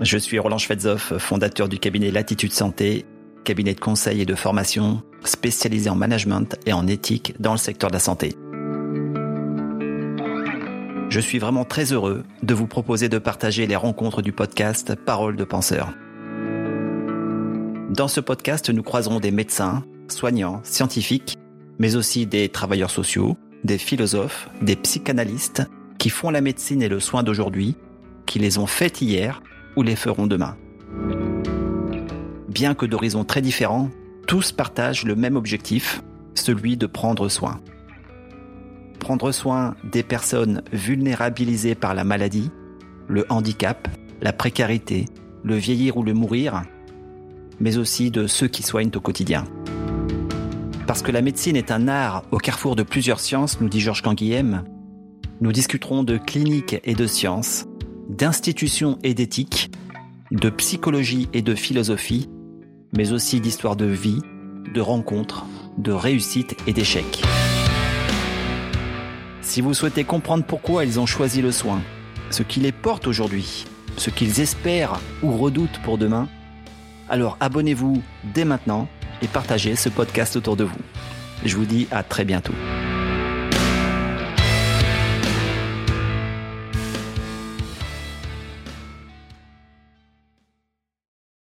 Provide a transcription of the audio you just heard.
Je suis Roland Schwedzoff, fondateur du cabinet Latitude Santé, cabinet de conseil et de formation spécialisé en management et en éthique dans le secteur de la santé. Je suis vraiment très heureux de vous proposer de partager les rencontres du podcast Parole de penseurs. Dans ce podcast, nous croiserons des médecins, soignants, scientifiques, mais aussi des travailleurs sociaux, des philosophes, des psychanalystes qui font la médecine et le soin d'aujourd'hui, qui les ont faites hier ou les feront demain. Bien que d'horizons très différents, tous partagent le même objectif, celui de prendre soin. Prendre soin des personnes vulnérabilisées par la maladie, le handicap, la précarité, le vieillir ou le mourir, mais aussi de ceux qui soignent au quotidien. Parce que la médecine est un art au carrefour de plusieurs sciences, nous dit Georges Canguilhem, nous discuterons de clinique et de sciences, d'institutions et d'éthique, de psychologie et de philosophie, mais aussi d'histoire de vie, de rencontres, de réussites et d'échecs. Si vous souhaitez comprendre pourquoi ils ont choisi le soin, ce qui les porte aujourd'hui, ce qu'ils espèrent ou redoutent pour demain, alors abonnez-vous dès maintenant et partagez ce podcast autour de vous. Je vous dis à très bientôt.